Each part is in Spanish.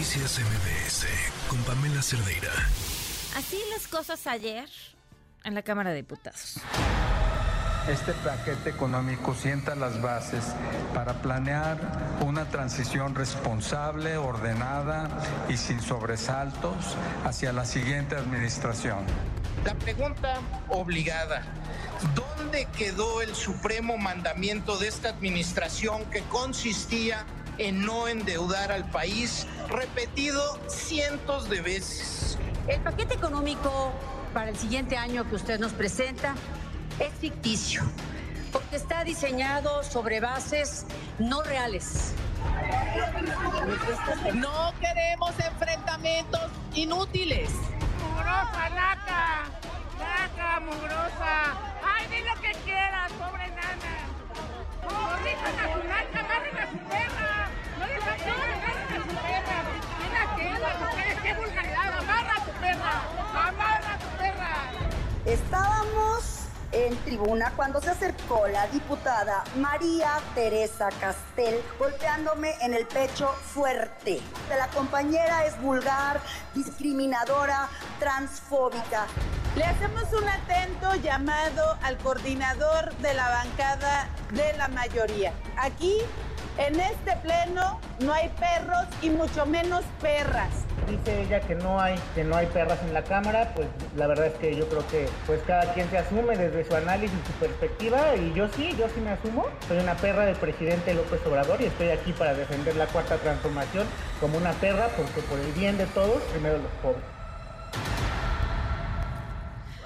Noticias MBS con Pamela Cerdeira. Así las cosas ayer en la Cámara de Diputados. Este paquete económico sienta las bases para planear una transición responsable, ordenada y sin sobresaltos hacia la siguiente administración. La pregunta obligada, ¿dónde quedó el supremo mandamiento de esta administración que consistía en no endeudar al país, repetido cientos de veces? El paquete económico para el siguiente año que usted nos presenta es ficticio, porque está diseñado sobre bases no reales. No queremos enfrentamientos inútiles. Mugrosa, naca, naca, mugrosa. Ay, di lo que quieras, pobre. Corrijan a su naca, agarren a su perra. No les agarren a su perra. Mira que las mujeres, qué vulgaridad. Amarra a tu perra, amarra a tu perra. Estábamos en tribuna cuando se acercó la diputada María Teresa Castel golpeándome en el pecho fuerte. La compañera es vulgar, discriminadora, transfóbica. Le hacemos un atento llamado al coordinador de la bancada de la mayoría. Aquí, en este pleno, no hay perros y mucho menos perras dice ella que no hay que no hay perras en la cámara, pues la verdad es que yo creo que pues cada quien se asume desde su análisis y su perspectiva y yo sí, yo sí me asumo. Soy una perra del presidente López Obrador y estoy aquí para defender la cuarta transformación como una perra porque por el bien de todos, primero los pobres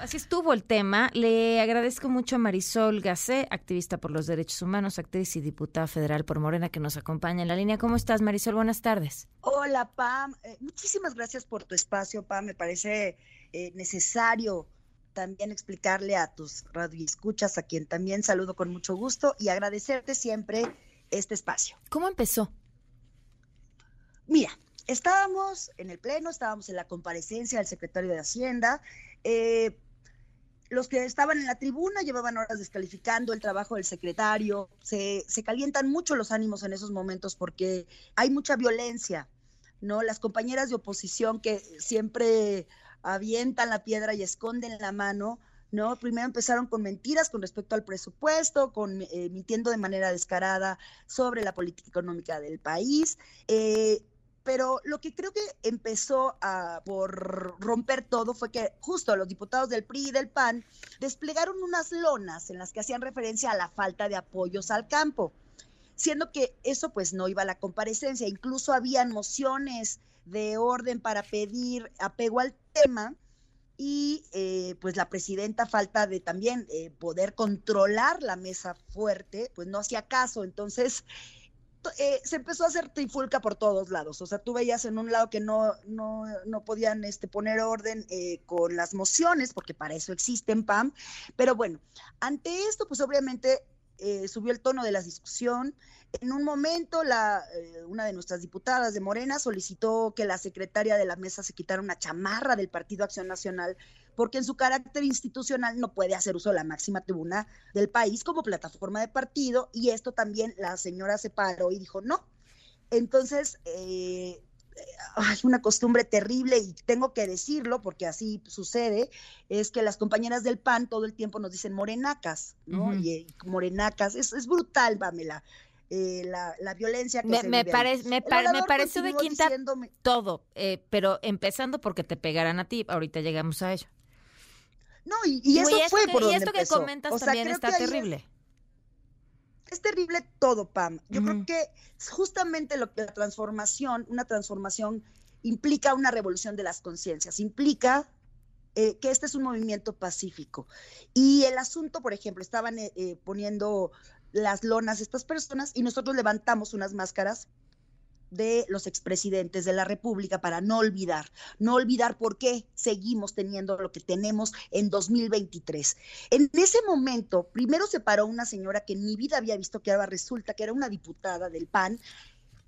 así estuvo el tema. Le agradezco mucho a Marisol Gacé, activista por los derechos humanos, actriz y diputada federal por Morena, que nos acompaña en la línea. ¿Cómo estás, Marisol? Buenas tardes. Hola, Pam. Eh, muchísimas gracias por tu espacio, Pam. Me parece eh, necesario también explicarle a tus radioescuchas, a quien también saludo con mucho gusto, y agradecerte siempre este espacio. ¿Cómo empezó? Mira, estábamos en el Pleno, estábamos en la comparecencia del secretario de Hacienda. Eh, los que estaban en la tribuna llevaban horas descalificando el trabajo del secretario, se, se, calientan mucho los ánimos en esos momentos porque hay mucha violencia, ¿no? Las compañeras de oposición que siempre avientan la piedra y esconden la mano, ¿no? Primero empezaron con mentiras con respecto al presupuesto, con eh, mintiendo de manera descarada sobre la política económica del país. Eh, pero lo que creo que empezó a, por romper todo fue que justo los diputados del PRI y del PAN desplegaron unas lonas en las que hacían referencia a la falta de apoyos al campo, siendo que eso pues no iba a la comparecencia, incluso habían mociones de orden para pedir apego al tema y eh, pues la presidenta falta de también eh, poder controlar la mesa fuerte, pues no hacía caso, entonces eh, se empezó a hacer trifulca por todos lados. O sea, tú veías en un lado que no, no, no podían este, poner orden eh, con las mociones, porque para eso existen, PAM. Pero bueno, ante esto, pues obviamente eh, subió el tono de la discusión. En un momento, la, una de nuestras diputadas de Morena solicitó que la secretaria de la mesa se quitara una chamarra del Partido Acción Nacional porque en su carácter institucional no puede hacer uso de la máxima tribuna del país como plataforma de partido, y esto también la señora se paró y dijo no. Entonces, eh, hay una costumbre terrible y tengo que decirlo porque así sucede, es que las compañeras del PAN todo el tiempo nos dicen morenacas, ¿no? y, morenacas, es, es brutal, Pamela. Eh, la, la, violencia que me, se me, parece me, me parece de quinta todo, eh, pero empezando porque te pegarán a ti, ahorita llegamos a ello. No, y, eso fue por Y esto que comentas también está terrible. Es, terrible todo, Pam. Yo creo que justamente lo que la transformación, una transformación implica una revolución de las conciencias, implica eh, que este es un movimiento pacífico. Y el asunto, por ejemplo, estaban eh, eh, poniendo las lonas estas personas y nosotros levantamos unas máscaras de los expresidentes de la República para no olvidar, no olvidar por qué seguimos teniendo lo que tenemos en 2023. En ese momento, primero se paró una señora que en mi vida había visto que ahora resulta que era una diputada del PAN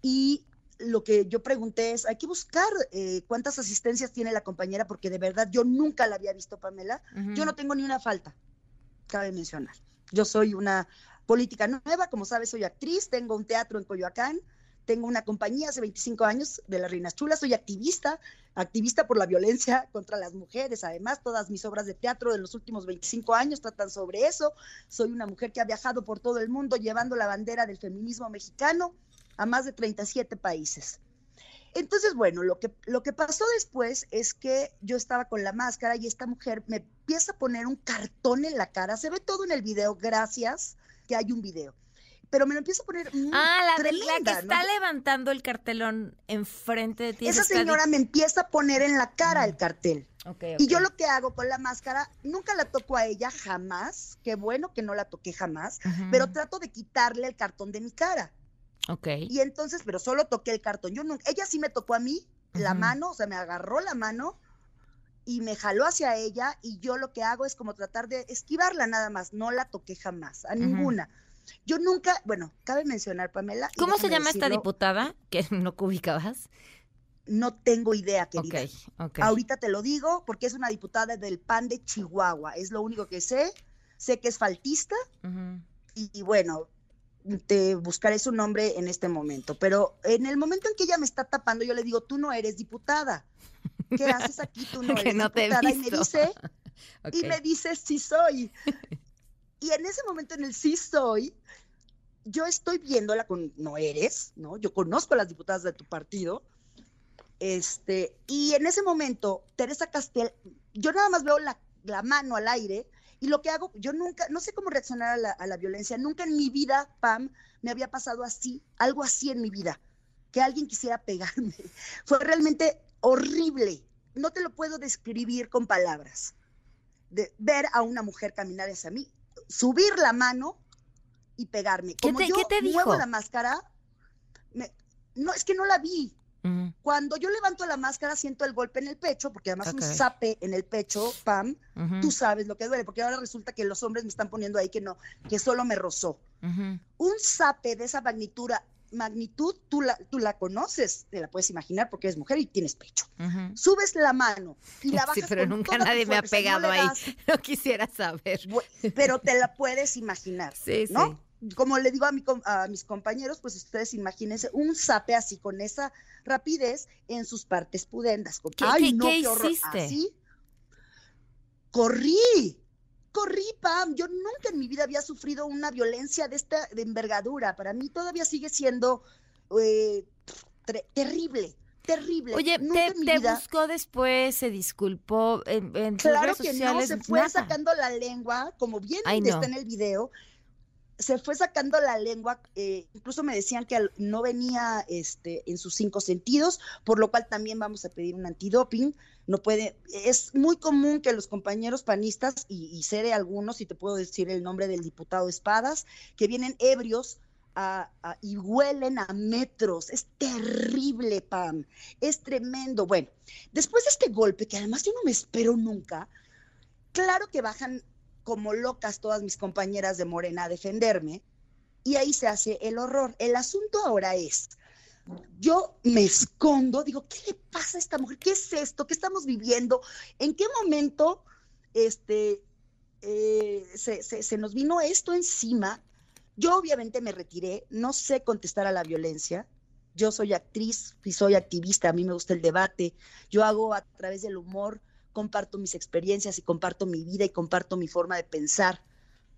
y lo que yo pregunté es, hay que buscar eh, cuántas asistencias tiene la compañera, porque de verdad yo nunca la había visto, Pamela. Yo no tengo ni una falta, cabe mencionar. Yo soy una política nueva, como sabes, soy actriz, tengo un teatro en Coyoacán, tengo una compañía hace 25 años de las Reinas Chulas, soy activista, activista por la violencia contra las mujeres. Además, todas mis obras de teatro de los últimos 25 años tratan sobre eso. Soy una mujer que ha viajado por todo el mundo llevando la bandera del feminismo mexicano a más de 37 países. Entonces, bueno, lo que, lo que pasó después es que yo estaba con la máscara y esta mujer me empieza a poner un cartón en la cara. Se ve todo en el video, gracias que hay un video. Pero me lo empieza a poner. ah, la, tremenda, que está levantando el cartelón enfrente de ti. Esa señora me empieza a poner en la cara el cartel. Y yo lo que hago con la máscara, nunca la toco a ella, jamás. Qué bueno que no la toqué jamás, pero trato de quitarle el cartón de mi cara. Ok. Y entonces, pero solo toqué el cartón. Yo nunca, ella sí me tocó a mí la mano, o sea, me agarró la mano y me jaló hacia ella y yo lo que hago es como tratar de esquivarla nada más, no la toqué jamás, a ninguna. Yo nunca, bueno, cabe mencionar, Pamela. ¿Cómo se llama esta diputada que no ubicabas? No tengo idea, querida. Okay, Ahorita te lo digo porque es una diputada del PAN de Chihuahua, es lo único que sé. Sé que es faltista y, bueno, te buscaré su nombre en este momento. Pero en el momento en que ella me está tapando, yo le digo, tú no eres diputada. ¿Qué haces aquí? Tú no eres diputada. y me dice, y me dice, sí soy. Y en ese momento, en el sí soy, yo estoy viéndola con, no eres, ¿no? Yo conozco a las diputadas de tu partido. Este, y en ese momento, Teresa Castel, yo nada más veo la, mano al aire y lo que hago, yo nunca, no sé cómo reaccionar a la, a la, violencia, nunca en mi vida, Pam, me había pasado así, algo así en mi vida, que alguien quisiera pegarme. Fue realmente horrible, no te lo puedo describir con palabras, de ver a una mujer caminar hacia mí subir la mano y pegarme. Como yo te muevo la máscara, no, es que no la vi. Cuando yo levanto la máscara siento el golpe en el pecho, porque además un zape en el pecho, pam, tú sabes lo que duele, porque ahora resulta que los hombres me están poniendo ahí que no, que solo me rozó. Un zape de esa magnitud, magnitud, tú la, tú la conoces, te la puedes imaginar porque eres mujer y tienes pecho. Subes la mano y la bajas Sí, pero nunca nadie me ha pegado ahí. No quisiera saber. Pero te la puedes imaginar. Sí, ¿no? Como le digo a, mi, a mis compañeros, pues ustedes imagínense un zape así con esa rapidez en sus partes pudendas. ¿Qué, Ay, no, qué, hiciste? Así, corrí corrí, Pam. Yo nunca en mi vida había sufrido una violencia de esta de envergadura. Para mí todavía sigue siendo eh, terrible. Terrible. Oye, te, buscó después, se disculpó en, claro que no, se fue sacando la lengua, como bien está en el video, se fue sacando la lengua, eh, incluso me decían que no venía este, en sus cinco sentidos, por lo cual también vamos a pedir un antidoping. No puede, es muy común que los compañeros panistas, y, y seré algunos, y te puedo decir el nombre del diputado Espadas, que vienen ebrios y huelen a metros. Es terrible, Pam. Es tremendo. Bueno, después de este golpe, que además yo no me espero nunca, claro que bajan como locas todas mis compañeras de Morena a defenderme y ahí se hace el horror. El asunto ahora es, yo me escondo, digo, ¿qué le pasa a esta mujer? ¿Qué es esto? ¿Qué estamos viviendo? ¿En qué momento este, eh, se, se nos vino esto encima? Yo obviamente me retiré, no sé contestar a la violencia. Yo soy actriz y soy activista, a mí me gusta el debate. Yo hago a través del humor comparto mis experiencias y comparto mi vida y comparto mi forma de pensar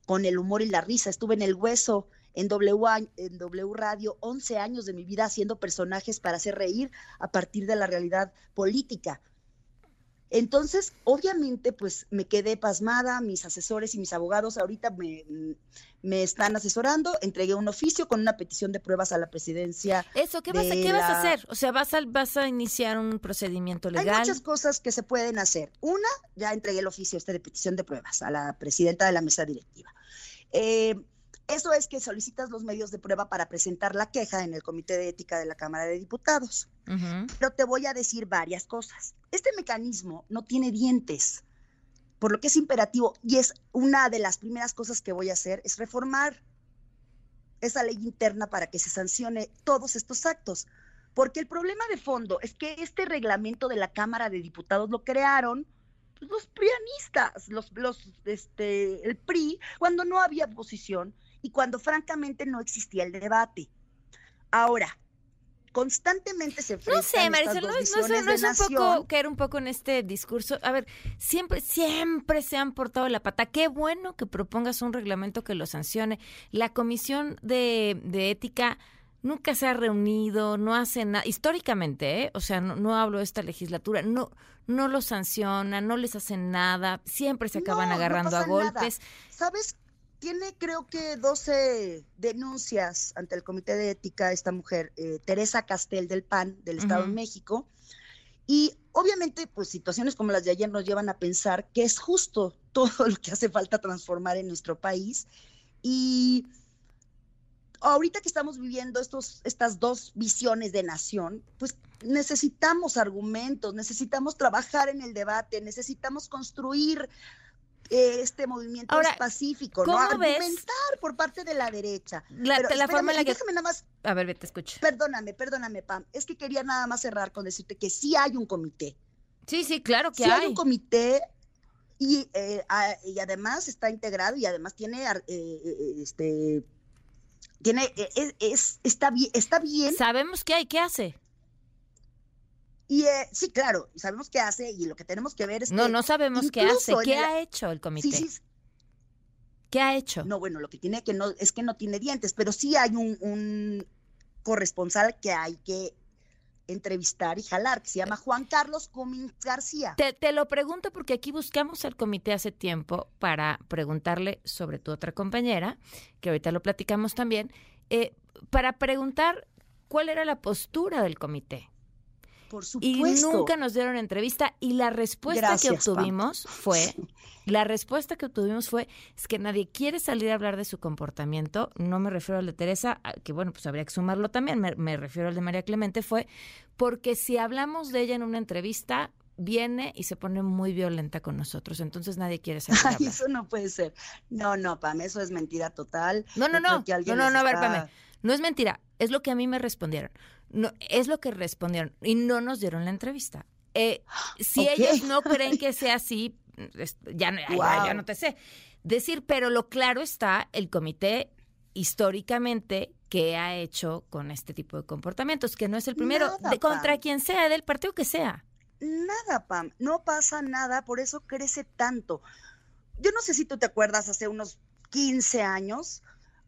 con el humor y la risa. Estuve en el hueso en W, en w Radio 11 años de mi vida haciendo personajes para hacer reír a partir de la realidad política. Entonces, obviamente, pues me quedé pasmada, mis asesores y mis abogados ahorita me, me están asesorando, entregué un oficio con una petición de pruebas a la presidencia. Eso, ¿qué, vas, a, ¿qué vas a hacer? O sea, ¿vas a, ¿vas a iniciar un procedimiento legal? Hay muchas cosas que se pueden hacer. Una, ya entregué el oficio este de petición de pruebas a la presidenta de la mesa directiva. Eh, eso es que solicitas los medios de prueba para presentar la queja en el Comité de Ética de la Cámara de Diputados. Pero te voy a decir varias cosas. Este mecanismo no tiene dientes, por lo que es imperativo y es una de las primeras cosas que voy a hacer es reformar esa ley interna para que se sancione todos estos actos. Porque el problema de fondo es que este reglamento de la Cámara de Diputados lo crearon pues, los prianistas, los, los, este, el PRI, cuando no había oposición y cuando francamente no existía el debate. Ahora, constantemente se enfrentan No sé, Marisol, estas no, es- no, no es un nación. poco caer un poco en este discurso. A ver, siempre, siempre se han portado la pata. Qué bueno que propongas un reglamento que lo sancione. La comisión de, de ética nunca se ha reunido, no hace nada, históricamente, ¿eh? o sea, no, no hablo de esta legislatura, no, no lo sanciona, no les hacen nada, siempre se acaban No, no agarrando a nada. golpes. ¿Sabes? Tiene creo que 12 denuncias ante el Comité de Ética esta mujer, eh, Teresa Castel del PAN, del Estado de. México. Y obviamente, pues situaciones como las de ayer nos llevan a pensar que es justo todo lo que hace falta transformar en nuestro país. Y ahorita que estamos viviendo estos, estas dos visiones de nación, pues necesitamos argumentos, necesitamos trabajar en el debate, necesitamos construir este movimiento Ahora, pacífico, ¿no? ¿cómo ves? Argumentar por parte de la derecha. La, Pero la forma en la que... déjame nada más, A ver, te escucho. perdóname, perdóname, Pam, es que quería nada más cerrar con decirte que sí hay un comité. Sí, sí, claro que Sí hay hay. un comité y, eh, a- y además está integrado y además tiene eh, eh, este tiene eh, es, es- está bien está bien Sabemos que hay, ¿qué hace? Y eh, sí claro sabemos qué hace y lo que tenemos que ver es No, que no sabemos qué hace. ¿Qué el- ha hecho el comité? sí, sí, ¿Qué ha hecho? no bueno lo que tiene que no es que no tiene dientes pero sí hay un, un corresponsal que hay que entrevistar y jalar que se llama Juan Carlos Cummings García Te, te lo pregunto porque aquí buscamos al comité hace tiempo para preguntarle sobre tu otra compañera, que ahorita lo platicamos también, eh, para preguntar cuál era la postura del comité. Por Y nunca nos dieron entrevista y la respuesta que Pam. obtuvimos fue, la respuesta que obtuvimos fue, es que nadie quiere salir a hablar de su comportamiento, no me refiero al de Teresa, que bueno, pues habría que sumarlo también, me, me refiero al de María Clemente, fue porque si hablamos de ella en una entrevista, viene y se pone muy violenta con nosotros, entonces nadie quiere Ay, hablar. eso no puede ser. No, no, Pam, eso es mentira total. No, no, no, no, no, no, a ver, está-. No es mentira, es lo que a mí me respondieron. No, es lo que respondieron y no nos dieron la entrevista. Eh, si ellos no creen que sea así, ya, no- ya- ya Guau. no te sé decir, pero lo claro está, el comité históricamente que ha hecho con este tipo de comportamientos, que no es el primero, Nada, de, contra quien sea, del partido que sea. Nada, Pam, no pasa nada, por eso crece tanto. Yo no sé si tú te acuerdas hace unos 15 años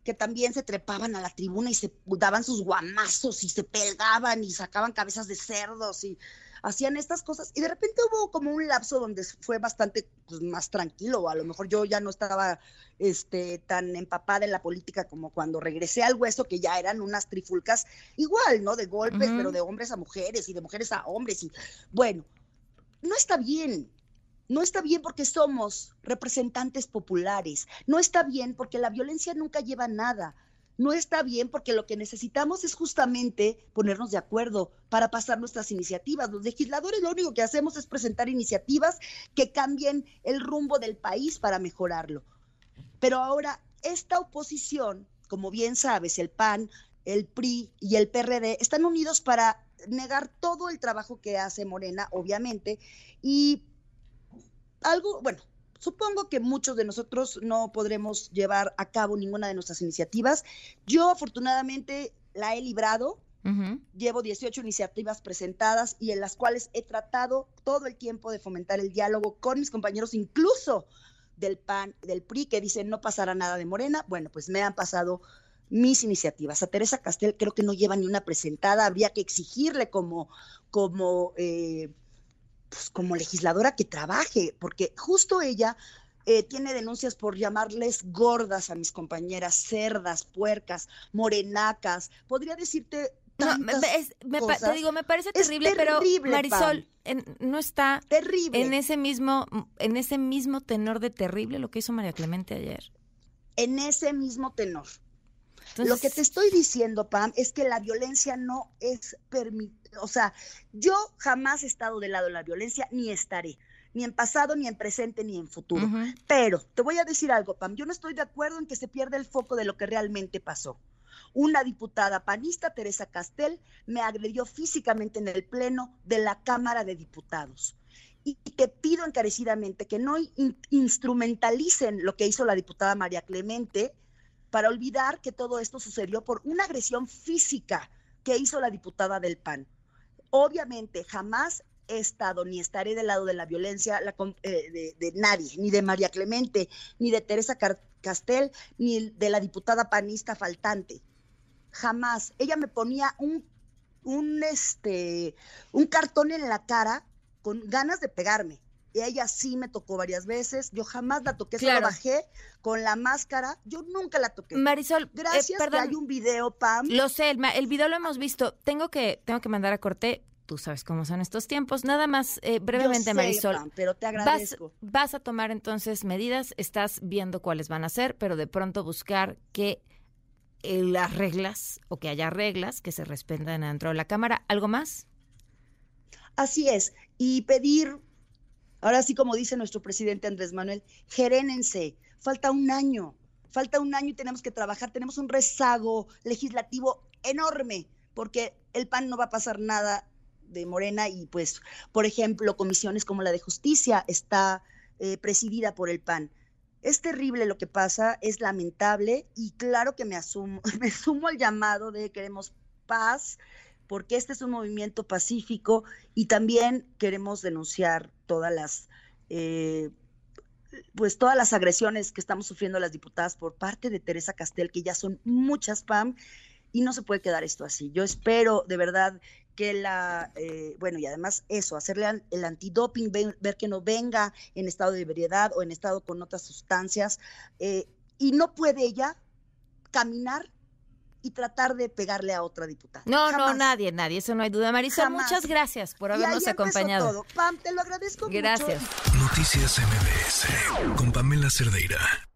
que también se trepaban a la tribuna y se daban sus guamazos y se pelgaban y sacaban cabezas de cerdos y hacían estas cosas. Y de repente hubo como un lapso donde fue bastante pues, más tranquilo. A lo mejor yo ya no estaba este, tan empapada en la política como cuando regresé al hueso, que ya eran unas trifulcas igual, ¿no? De golpes, pero de hombres a mujeres y de mujeres a hombres. Y bueno, no está bien. No está bien porque somos representantes populares. No está bien porque la violencia nunca lleva a nada. No está bien porque lo que necesitamos es justamente ponernos de acuerdo para pasar nuestras iniciativas. Los legisladores lo único que hacemos es presentar iniciativas que cambien el rumbo del país para mejorarlo. Pero ahora esta oposición, como bien sabes, el PAN, el PRI y el PRD están unidos para negar todo el trabajo que hace Morena, obviamente, y algo, bueno, supongo que muchos de nosotros no podremos llevar a cabo ninguna de nuestras iniciativas. Yo afortunadamente la he librado. Llevo 18 iniciativas presentadas y en las cuales he tratado todo el tiempo de fomentar el diálogo con mis compañeros, incluso del PAN, del PRI, que dicen no pasará nada de Morena. Bueno, pues me han pasado mis iniciativas. A Teresa Castel creo que no lleva ni una presentada. Habría que exigirle como, como, eh, pues, como legisladora que trabaje, porque justo ella eh, tiene denuncias por llamarles gordas a mis compañeras, cerdas, puercas, morenacas. Podría decirte No, es- me te digo, me parece Es terrible, pero Marisol en- no está terrible. en ese mismo en ese mismo tenor de terrible lo que hizo María Clemente ayer. en ese mismo tenor. Entonces, Lo que te estoy diciendo, Pam, es que la violencia no es permitida. O sea, yo jamás he estado del lado de la violencia, ni estaré, ni en pasado, ni en presente, ni en futuro. Pero te voy a decir algo, Pam. Yo no estoy de acuerdo en que se pierda el foco de lo que realmente pasó. Una diputada panista, Teresa Castel, me agredió físicamente en el pleno de la Cámara de Diputados. Y te pido encarecidamente que no in- instrumentalicen lo que hizo la diputada María Clemente para olvidar que todo esto sucedió por una agresión física que hizo la diputada del PAN. Obviamente, jamás he estado ni estaré del lado de la violencia eh, de, nadie, ni de María Clemente, ni de Teresa Castel, ni de la diputada panista faltante. Jamás. Ella me ponía un, un, este, un cartón en la cara con ganas de pegarme. Y ella sí me tocó varias veces. Yo jamás la toqué, solo bajé con la máscara. Yo nunca la toqué. Marisol, eh, gracias que hay un video, Pam. Lo sé, el, el, video lo hemos visto. Tengo que, tengo que mandar a corte tú sabes cómo son estos tiempos. Nada más eh, brevemente, Marisol. pero te agradezco. Vas, a tomar entonces medidas, estás viendo cuáles van a ser, pero de pronto buscar que eh, las reglas o que haya reglas que se respetan dentro de la Cámara. ¿Algo más? Así es. Y pedir, ahora sí como dice nuestro presidente Andrés Manuel, gerénense. Falta un año. Falta un año y tenemos que trabajar. Tenemos un rezago legislativo enorme porque el PAN no va a pasar nada de Morena y pues, por ejemplo, comisiones como la de justicia está eh, presidida por el PAN. Es terrible lo que pasa, es lamentable y claro que me asumo, me sumo al llamado de queremos paz, porque este es un movimiento pacífico y también queremos denunciar todas las eh, pues todas las agresiones que estamos sufriendo las diputadas por parte de Teresa Castel, que ya son muchas, Pam, y no se puede quedar esto así. Yo espero de verdad que la, eh, bueno, y además eso, hacerle el antidoping, ver, que no venga en estado de ebriedad o en estado con otras sustancias, eh, y no puede ella caminar y tratar de pegarle a otra diputada. No, no, nadie, nadie, eso no hay duda. Marisol, muchas gracias por habernos acompañado. Todo. Pam, te lo agradezco gracias. Noticias MBS con Pamela Cerdeira.